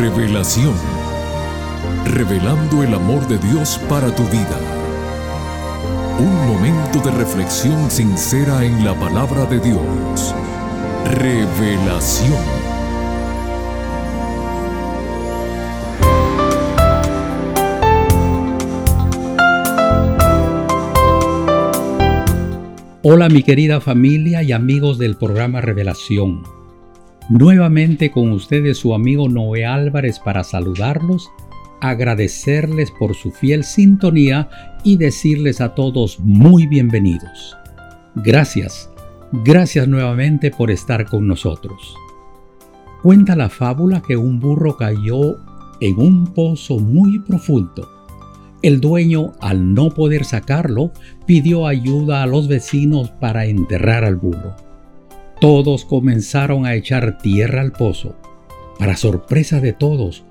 Revelación. Revelando el amor de Dios para tu vida. Un momento de reflexión sincera en la palabra de Dios. Revelación. Hola mi querida familia y amigos del programa Revelación. Nuevamente con ustedes su amigo Noé Álvarez para saludarlos, agradecerles por su fiel sintonía y decirles a todos muy bienvenidos. Gracias, gracias nuevamente por estar con nosotros. Cuenta la fábula que un burro cayó en un pozo muy profundo el dueño, al no poder sacarlo, pidió ayuda a los vecinos para enterrar al burro. Todos comenzaron a echar tierra al pozo. Para sorpresa de todos,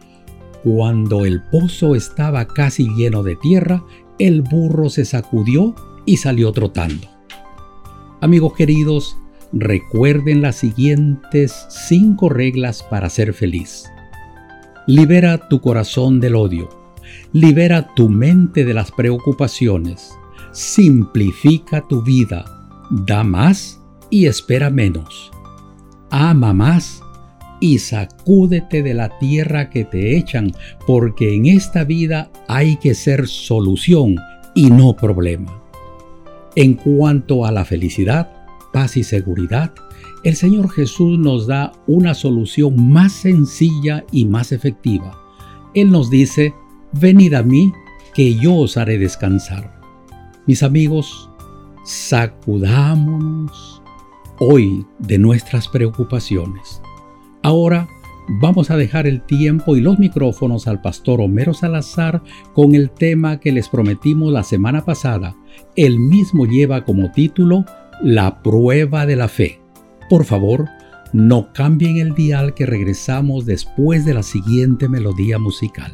cuando el pozo estaba casi lleno de tierra, el burro se sacudió y salió trotando. Amigos queridos, recuerden las siguientes cinco reglas para ser feliz. Libera tu corazón del odio. Libera tu mente de las preocupaciones. Simplifica tu vida. Da más y espera menos. Ama más y sacúdete de la tierra que te echan, porque en esta vida hay que ser solución y no problema. En cuanto a la felicidad, paz y seguridad, el Señor Jesús nos da una solución más sencilla y más efectiva. Él nos dice, venid a mí, que yo os haré descansar. Mis amigos, sacudámonos hoy de nuestras preocupaciones. Ahora vamos a dejar el tiempo y los micrófonos al pastor Homero Salazar con el tema que les prometimos la semana pasada. El mismo lleva como título La prueba de la fe. Por favor, no cambien el dial que regresamos después de la siguiente melodía musical.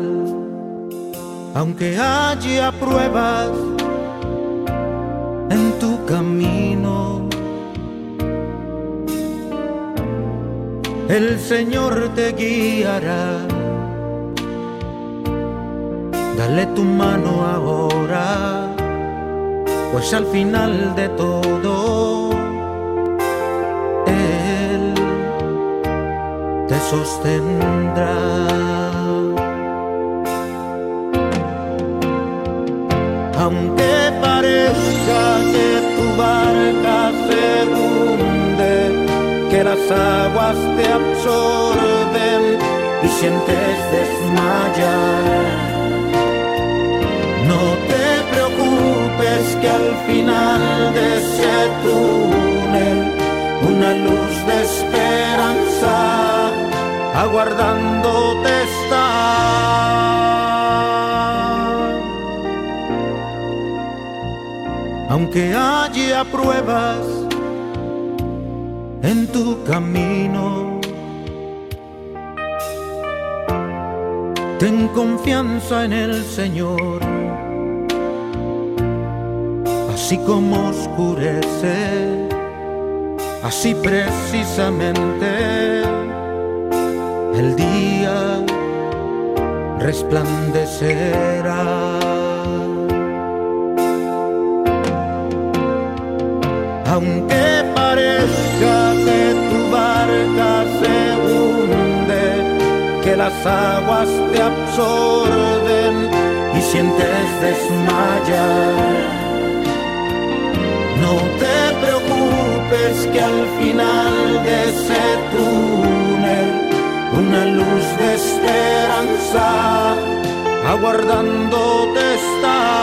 aunque haya pruebas en tu camino. El Señor te guiará. Dale tu mano ahora, pues al final de todo, Él te sostendrá. Aunque parezca que tu barca se hunde, que las aguas te absorben y sientes desmayar. No te preocupes que al final de ese túnel aunque haya pruebas en tu camino. Ten confianza en el Señor, así como oscurece, así precisamente el día resplandecerá. Aunque parezca que tu barca se hunde, que las aguas te absorben y sientes desmayar. No te preocupes que al final de ese túnel una luz de esperanza aguardándote está.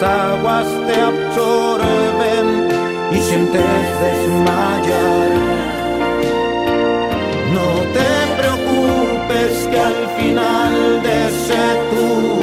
Aguas te absorben y sientes desmayar. No te preocupes que al final de ese túnel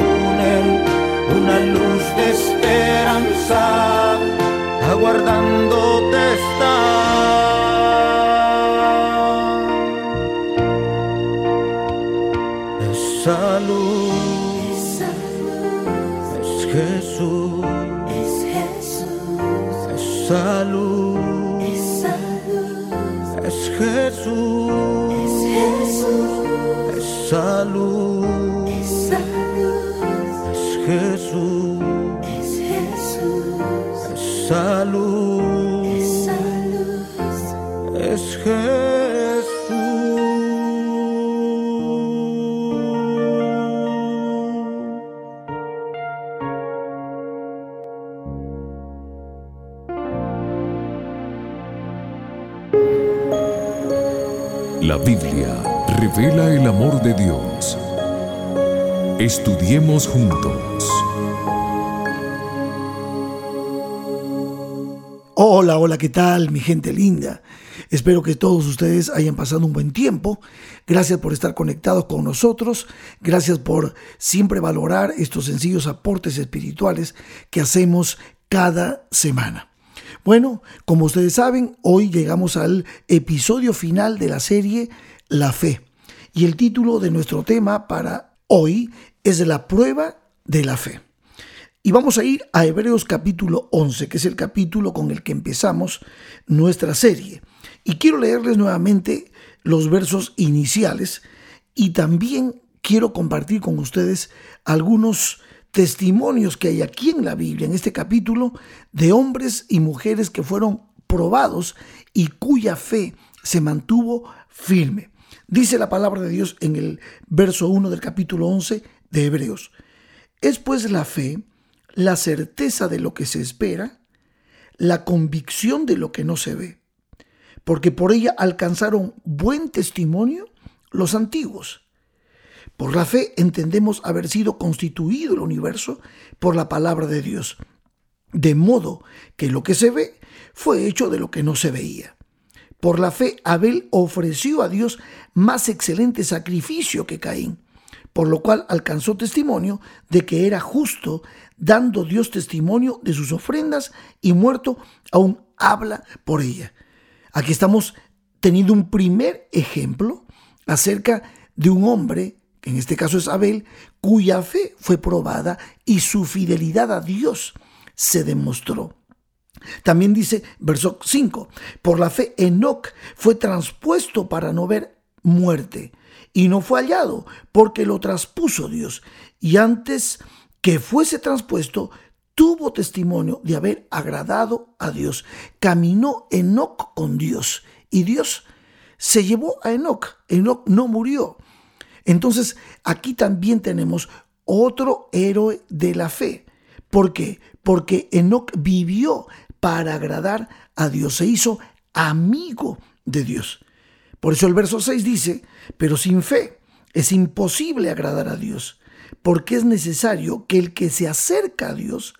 La Biblia revela el amor de Dios. Estudiemos juntos. Hola, hola, ¿qué tal mi gente linda? Espero que todos ustedes hayan pasado un buen tiempo. Gracias por estar conectados con nosotros. Gracias por siempre valorar estos sencillos aportes espirituales que hacemos cada semana. Bueno, como ustedes saben, hoy llegamos al episodio final de la serie La fe. Y el título de nuestro tema para hoy es La prueba de la fe. Y vamos a ir a Hebreos capítulo 11, que es el capítulo con el que empezamos nuestra serie. Y quiero leerles nuevamente los versos iniciales y también quiero compartir con ustedes algunos testimonios que hay aquí en la Biblia, en este capítulo, de hombres y mujeres que fueron probados y cuya fe se mantuvo firme. Dice la palabra de Dios en el verso 1 del capítulo 11 de Hebreos. Es pues la fe la certeza de lo que se espera, la convicción de lo que no se ve, porque por ella alcanzaron buen testimonio los antiguos. Por la fe entendemos haber sido constituido el universo por la palabra de Dios, de modo que lo que se ve fue hecho de lo que no se veía. Por la fe Abel ofreció a Dios más excelente sacrificio que Caín, por lo cual alcanzó testimonio de que era justo, dando Dios testimonio de sus ofrendas y muerto aún habla por ella. Aquí estamos teniendo un primer ejemplo acerca de un hombre que en este caso es Abel, cuya fe fue probada y su fidelidad a Dios se demostró. También dice verso 5, por la fe Enoc fue transpuesto para no ver muerte y no fue hallado porque lo traspuso Dios y antes que fuese transpuesto tuvo testimonio de haber agradado a Dios. Caminó Enoc con Dios y Dios se llevó a Enoc. Enoc no murió. Entonces, aquí también tenemos otro héroe de la fe. ¿Por qué? Porque Enoch vivió para agradar a Dios, se hizo amigo de Dios. Por eso el verso 6 dice, pero sin fe es imposible agradar a Dios, porque es necesario que el que se acerca a Dios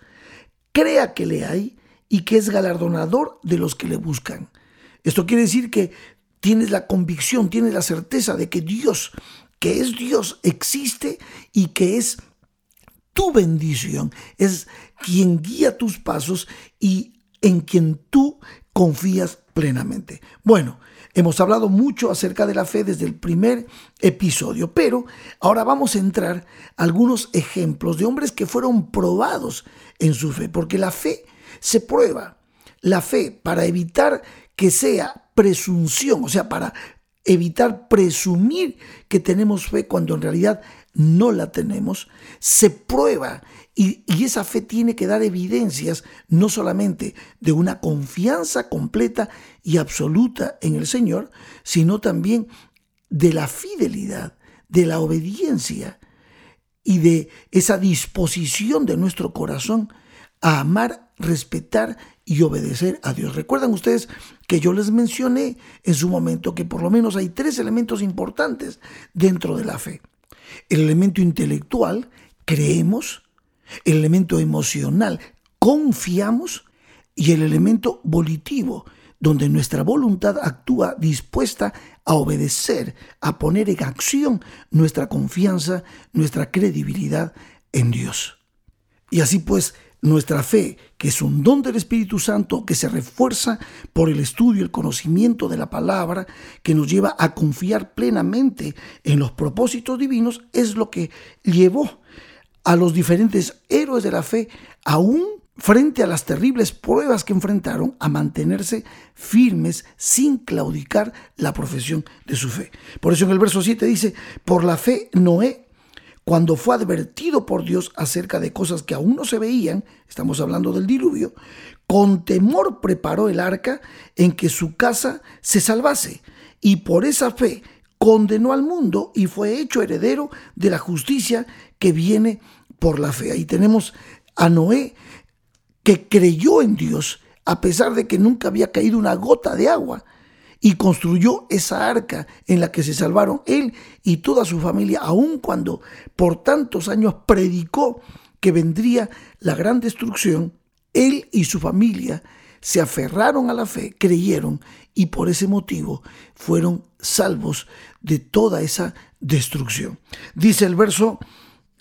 crea que le hay y que es galardonador de los que le buscan. Esto quiere decir que tienes la convicción, tienes la certeza de que Dios que es Dios existe y que es tu bendición, es quien guía tus pasos y en quien tú confías plenamente. Bueno, hemos hablado mucho acerca de la fe desde el primer episodio, pero ahora vamos a entrar a algunos ejemplos de hombres que fueron probados en su fe, porque la fe se prueba. La fe para evitar que sea presunción, o sea, para evitar presumir que tenemos fe cuando en realidad no la tenemos, se prueba y, esa fe tiene que dar evidencias no solamente de una confianza completa y absoluta en el Señor, sino también de la fidelidad, de la obediencia y de esa disposición de nuestro corazón a amar, respetar y obedecer a Dios. Recuerdan ustedes que yo les mencioné en su momento que por lo menos hay tres elementos importantes dentro de la fe. El elemento intelectual, creemos, el elemento emocional, confiamos, y el elemento volitivo, donde nuestra voluntad actúa dispuesta a obedecer, a poner en acción nuestra confianza, nuestra credibilidad en Dios. Y así pues, nuestra fe, que es un don del Espíritu Santo que se refuerza por el estudio, el conocimiento de la palabra, que nos lleva a confiar plenamente en los propósitos divinos, es lo que llevó a los diferentes héroes de la fe, aún frente a las terribles pruebas que enfrentaron, a mantenerse firmes sin claudicar la profesión de su fe. Por eso en el verso 7 dice, por la fe Noé cuando fue advertido por Dios acerca de cosas que aún no se veían, estamos hablando del diluvio, con temor preparó el arca en que su casa se salvase, y por esa fe condenó al mundo y fue hecho heredero de la justicia que viene por la fe. Ahí tenemos a Noé que creyó en Dios a pesar de que nunca había caído una gota de agua y construyó esa arca en la que se salvaron él y toda su familia, aun cuando por tantos años predicó que vendría la gran destrucción, él y su familia se aferraron a la fe, creyeron y por ese motivo fueron salvos de toda esa destrucción. Dice el verso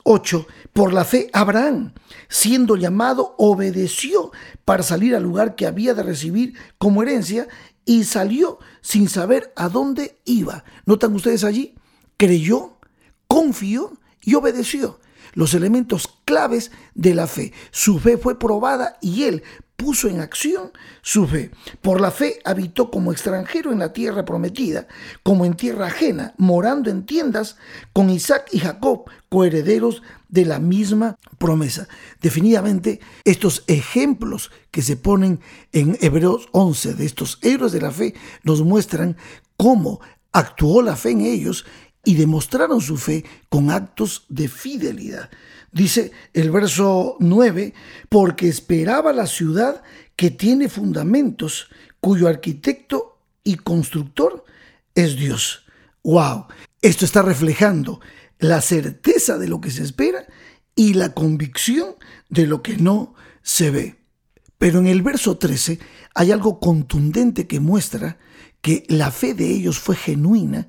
8, por la fe Abraham, siendo llamado, obedeció para salir al lugar que había de recibir como herencia y salió sin saber a dónde iba. ¿Notan ustedes allí? Creyó, confió y obedeció. Los elementos claves de la fe. Su fe fue probada y él puso en acción su fe. Por la fe habitó como extranjero en la tierra prometida, como en tierra ajena, morando en tiendas con Isaac y Jacob, coherederos de la misma promesa. Definitivamente, estos ejemplos que se ponen en Hebreos 11 de estos héroes de la fe nos muestran cómo actuó la fe en ellos y demostraron su fe con actos de fidelidad. Dice el verso 9, porque esperaba la ciudad que tiene fundamentos, cuyo arquitecto y constructor es Dios. ¡Wow! Esto está reflejando la certeza de lo que se espera y la convicción de lo que no se ve. Pero en el verso 13 hay algo contundente que muestra que la fe de ellos fue genuina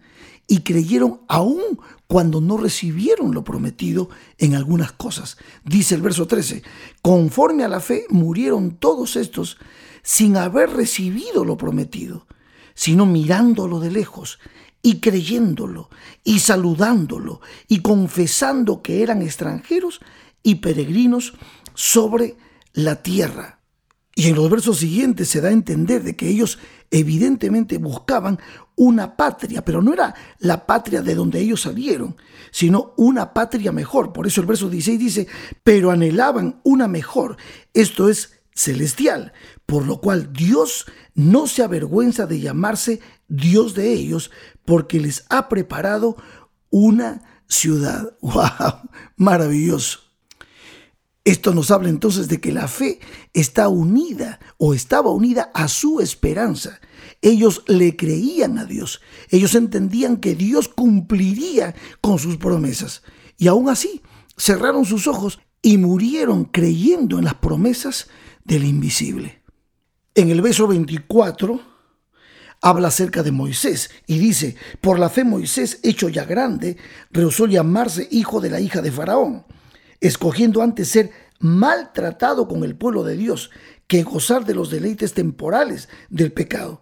y creyeron aún cuando no recibieron lo prometido en algunas cosas. Dice el verso 13, conforme a la fe murieron todos estos sin haber recibido lo prometido, sino mirándolo de lejos y creyéndolo y saludándolo y confesando que eran extranjeros y peregrinos sobre la tierra. Y en los versos siguientes se da a entender de que ellos evidentemente buscaban una patria, pero no era la patria de donde ellos salieron, sino una patria mejor. Por eso el verso 16 dice, pero anhelaban una mejor, esto es celestial, por lo cual Dios no se avergüenza de llamarse Dios de ellos, porque les ha preparado una ciudad. ¡Wow! Maravilloso. Esto nos habla entonces de que la fe está unida o estaba unida a su esperanza. Ellos le creían a Dios. Ellos entendían que Dios cumpliría con sus promesas. Y aún así cerraron sus ojos y murieron creyendo en las promesas del invisible. En el verso 24 habla acerca de Moisés y dice, por la fe Moisés, hecho ya grande, rehusó llamarse hijo de la hija de Faraón escogiendo antes ser maltratado con el pueblo de Dios que gozar de los deleites temporales del pecado,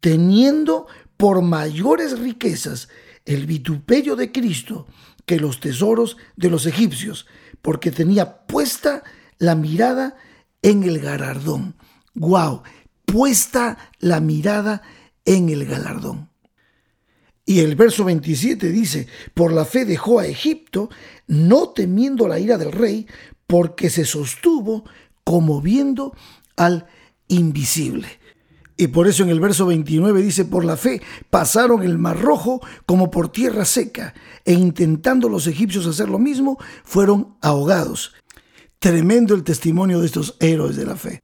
teniendo por mayores riquezas el vituperio de Cristo que los tesoros de los egipcios, porque tenía puesta la mirada en el galardón. ¡Guau! Puesta la mirada en el galardón. Y el verso 27 dice, por la fe dejó a Egipto, no temiendo la ira del rey, porque se sostuvo como viendo al invisible. Y por eso en el verso 29 dice, por la fe pasaron el mar rojo como por tierra seca, e intentando los egipcios hacer lo mismo, fueron ahogados. Tremendo el testimonio de estos héroes de la fe.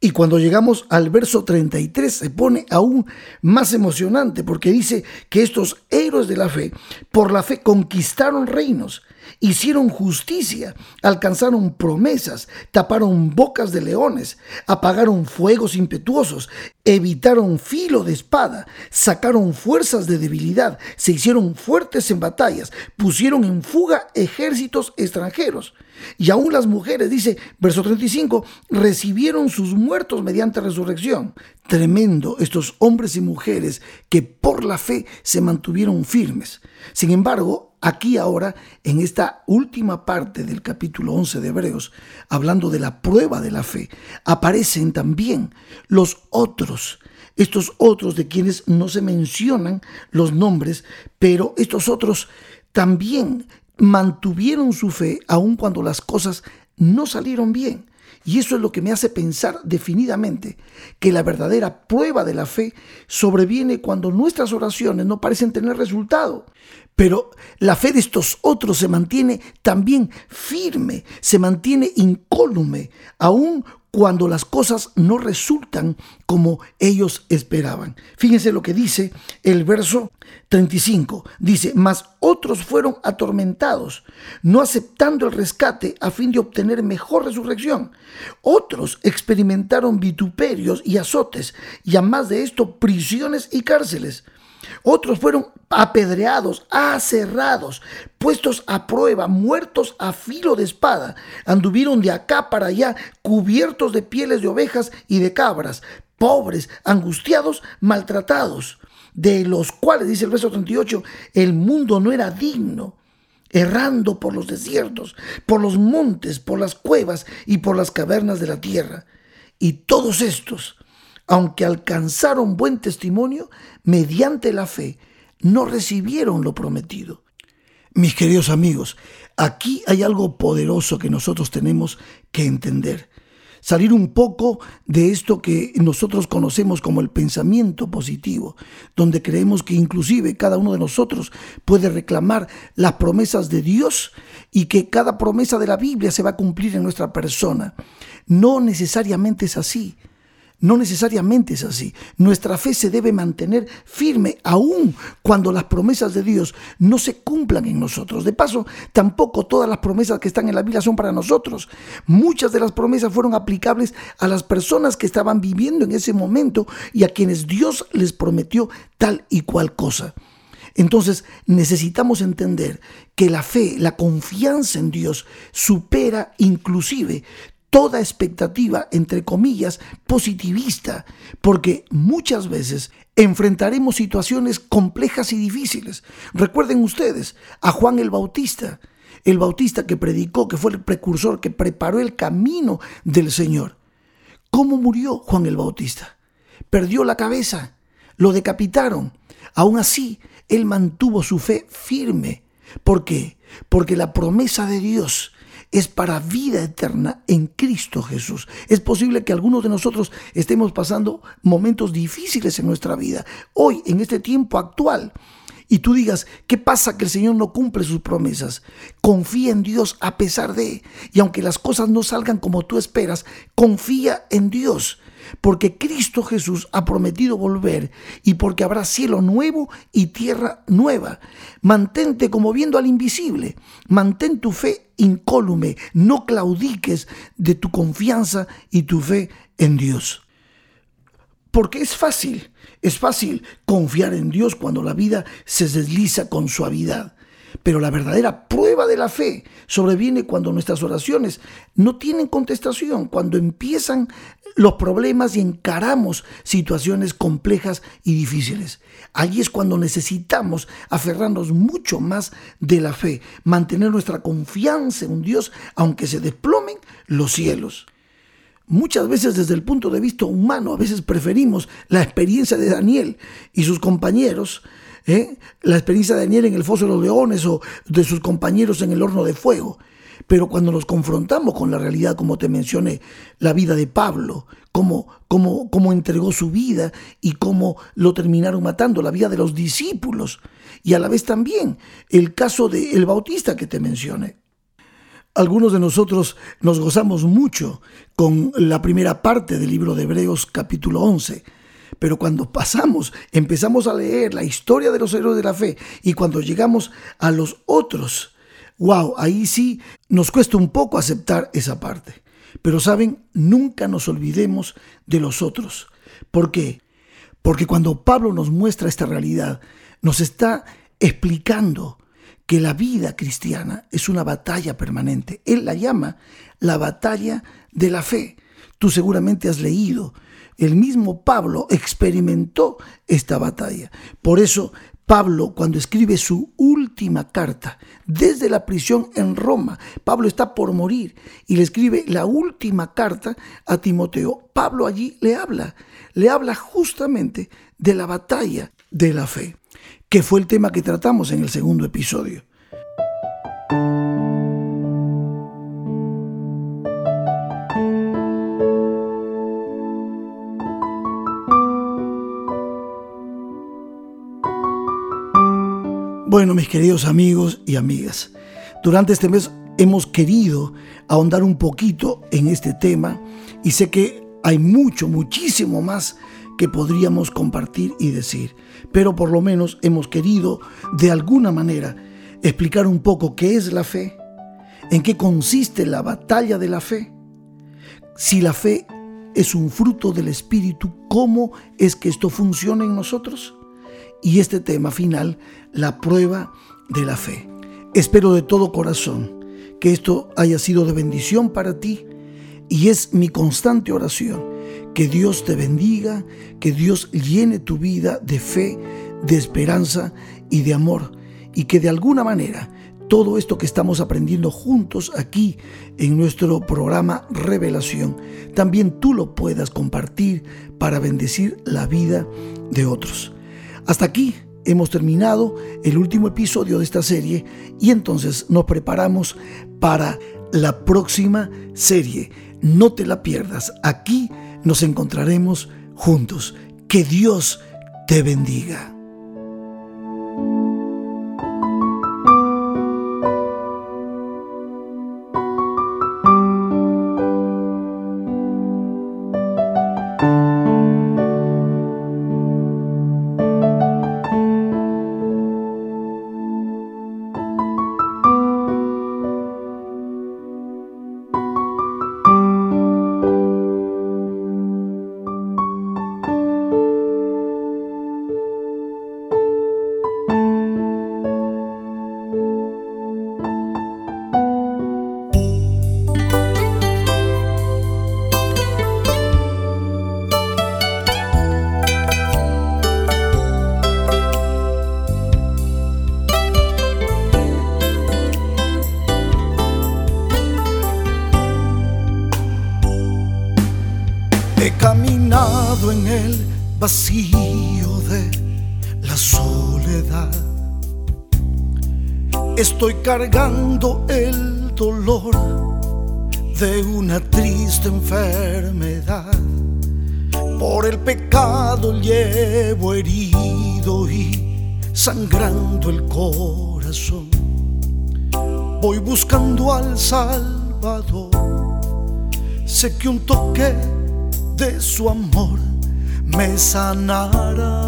Y cuando llegamos al verso 33 se pone aún más emocionante porque dice que estos héroes de la fe, por la fe conquistaron reinos, hicieron justicia, alcanzaron promesas, taparon bocas de leones, apagaron fuegos impetuosos, evitaron filo de espada, sacaron fuerzas de debilidad, se hicieron fuertes en batallas, pusieron en fuga ejércitos extranjeros. Y aún las mujeres, dice verso 35, recibieron sus muertos mediante resurrección. Tremendo estos hombres y mujeres que por la fe se mantuvieron firmes. Sin embargo, aquí ahora, en esta última parte del capítulo 11 de Hebreos, hablando de la prueba de la fe, aparecen también los otros estos otros de quienes no se mencionan los nombres, pero estos otros también mantuvieron su fe aun cuando las cosas no salieron bien. Y eso es lo que me hace pensar definidamente que la verdadera prueba de la fe sobreviene cuando nuestras oraciones no parecen tener resultado. Pero la fe de estos otros se mantiene también firme, se mantiene incólume, aun cuando las cosas no resultan como ellos esperaban. Fíjense lo que dice el verso 35. Dice, mas otros fueron atormentados, no aceptando el rescate a fin de obtener mejor resurrección. Otros experimentaron vituperios y azotes, y a más de esto prisiones y cárceles. Otros fueron apedreados, aserrados, puestos a prueba, muertos a filo de espada. Anduvieron de acá para allá, cubiertos de pieles de ovejas y de cabras, pobres, angustiados, maltratados, de los cuales, dice el verso 38, el mundo no era digno errando por los desiertos, por los montes, por las cuevas y por las cavernas de la tierra. Y todos estos aunque alcanzaron buen testimonio, mediante la fe, no recibieron lo prometido. Mis queridos amigos, aquí hay algo poderoso que nosotros tenemos que entender. Salir un poco de esto que nosotros conocemos como el pensamiento positivo, donde creemos que inclusive cada uno de nosotros puede reclamar las promesas de Dios y que cada promesa de la Biblia se va a cumplir en nuestra persona. No necesariamente es así. No necesariamente es así. Nuestra fe se debe mantener firme aún cuando las promesas de Dios no se cumplan en nosotros. De paso, tampoco todas las promesas que están en la Biblia son para nosotros. Muchas de las promesas fueron aplicables a las personas que estaban viviendo en ese momento y a quienes Dios les prometió tal y cual cosa. Entonces necesitamos entender que la fe, la confianza en Dios supera inclusive toda expectativa, entre comillas, positivista, porque muchas veces enfrentaremos situaciones complejas y difíciles. Recuerden ustedes a Juan el Bautista, el Bautista que predicó, que fue el precursor, que preparó el camino del Señor. ¿Cómo murió Juan el Bautista? Perdió la cabeza, lo decapitaron. Aún así, él mantuvo su fe firme. ¿Por qué? Porque la promesa de Dios es para vida eterna en Cristo Jesús. Es posible que algunos de nosotros estemos pasando momentos difíciles en nuestra vida, hoy, en este tiempo actual. Y tú digas, ¿qué pasa que el Señor no cumple sus promesas? Confía en Dios a pesar de, y aunque las cosas no salgan como tú esperas, confía en Dios porque Cristo Jesús ha prometido volver y porque habrá cielo nuevo y tierra nueva. Mantente como viendo al invisible, mantén tu fe incólume, no claudiques de tu confianza y tu fe en Dios. Porque es fácil, es fácil confiar en Dios cuando la vida se desliza con suavidad. Pero la verdadera prueba de la fe sobreviene cuando nuestras oraciones no tienen contestación, cuando empiezan los problemas y encaramos situaciones complejas y difíciles. Allí es cuando necesitamos aferrarnos mucho más de la fe, mantener nuestra confianza en un Dios aunque se desplomen los cielos. Muchas veces desde el punto de vista humano, a veces preferimos la experiencia de Daniel y sus compañeros ¿eh? la experiencia de Daniel en el foso de los leones o de sus compañeros en el horno de fuego. Pero cuando nos confrontamos con la realidad, como te mencioné, la vida de Pablo, cómo, cómo, cómo entregó su vida y cómo lo terminaron matando, la vida de los discípulos, y a la vez también el caso del el Bautista que te mencioné. Algunos de nosotros nos gozamos mucho con la primera parte del libro de Hebreos capítulo 11, pero cuando pasamos, empezamos a leer la historia de los héroes de la fe y cuando llegamos a los otros, wow, ahí sí nos cuesta un poco aceptar esa parte. Pero saben, nunca nos olvidemos de los otros. ¿Por qué? Porque cuando Pablo nos muestra esta realidad, nos está explicando que la vida cristiana es una batalla permanente. Él la llama la batalla de la fe. Tú seguramente has leído el mismo Pablo experimentó esta batalla. Por eso Pablo, cuando escribe su última carta desde la prisión en Roma, Pablo está por morir y le escribe la última carta a Timoteo. Pablo allí le habla, le habla justamente de la batalla de la fe, que fue el tema que tratamos en el segundo episodio. Bueno, mis queridos amigos y amigas, durante este mes hemos querido ahondar un poquito en este tema y sé que hay mucho, muchísimo más que podríamos compartir y decir, pero por lo menos hemos querido de alguna manera explicar un poco qué es la fe, en qué consiste la batalla de la fe, si la fe es un fruto del Espíritu, cómo es que esto funciona en nosotros y este tema final, la prueba de la fe. Espero de todo corazón que esto haya sido de bendición para ti y es mi constante oración que Dios te bendiga, que Dios llene tu vida de fe, de esperanza y de amor y que de alguna manera todo esto que estamos aprendiendo juntos aquí en nuestro programa Revelación, también tú lo puedas compartir para bendecir la vida de otros. Hasta aquí hemos terminado el último episodio de esta serie y entonces nos preparamos para la próxima serie. No te la pierdas. Aquí nos encontraremos juntos. Que Dios te bendiga. Cargando el dolor de una triste enfermedad. Por el pecado llevo herido y sangrando el corazón. Voy buscando al Salvador. Sé que un toque de su amor me sanará.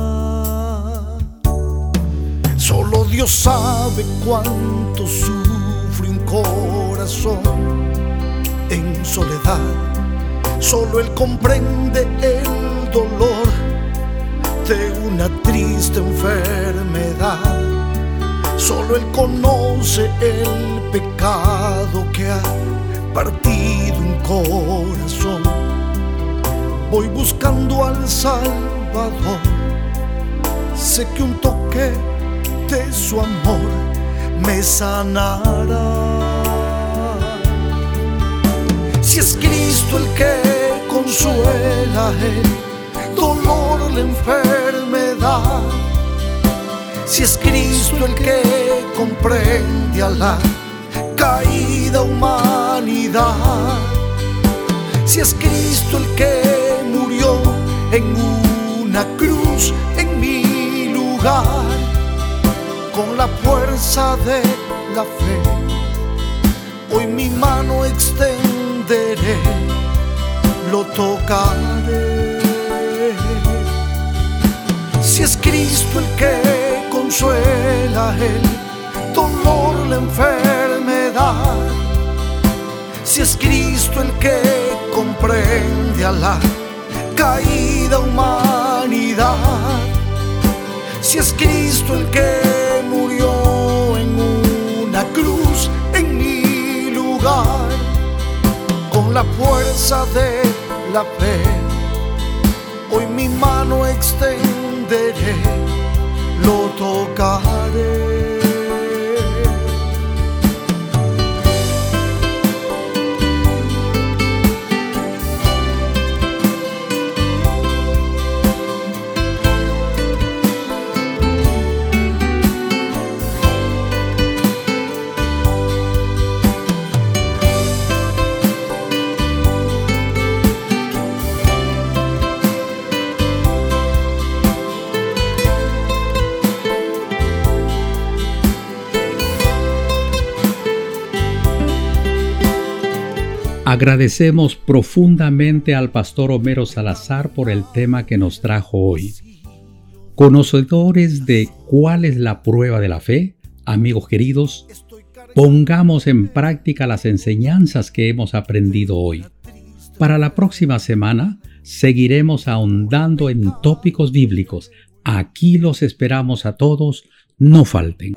Solo Dios sabe cuánto sufre un corazón en soledad. Solo Él comprende el dolor de una triste enfermedad. Solo Él conoce el pecado que ha partido un corazón. Voy buscando al Salvador. Sé que un toque de su amor me sanará. Si es Cristo el que consuela el dolor, la enfermedad. Si es Cristo el que comprende a la caída humanidad, si es Cristo el que murió en una cruz en mi lugar, con la fuerza de la fe, hoy mi mano extenderé, lo tocaré. Si es Cristo el que consuela el dolor, la enfermedad. Si es Cristo el que comprende a la caída humanidad. Si es Cristo el que con la fuerza de la fe, hoy mi mano extenderé lo tocaré. Agradecemos profundamente al pastor Homero Salazar por el tema que nos trajo hoy. Conocedores de cuál es la prueba de la fe, amigos queridos, pongamos en práctica las enseñanzas que hemos aprendido hoy. Para la próxima semana seguiremos ahondando en tópicos bíblicos. Aquí los esperamos a todos, no falten.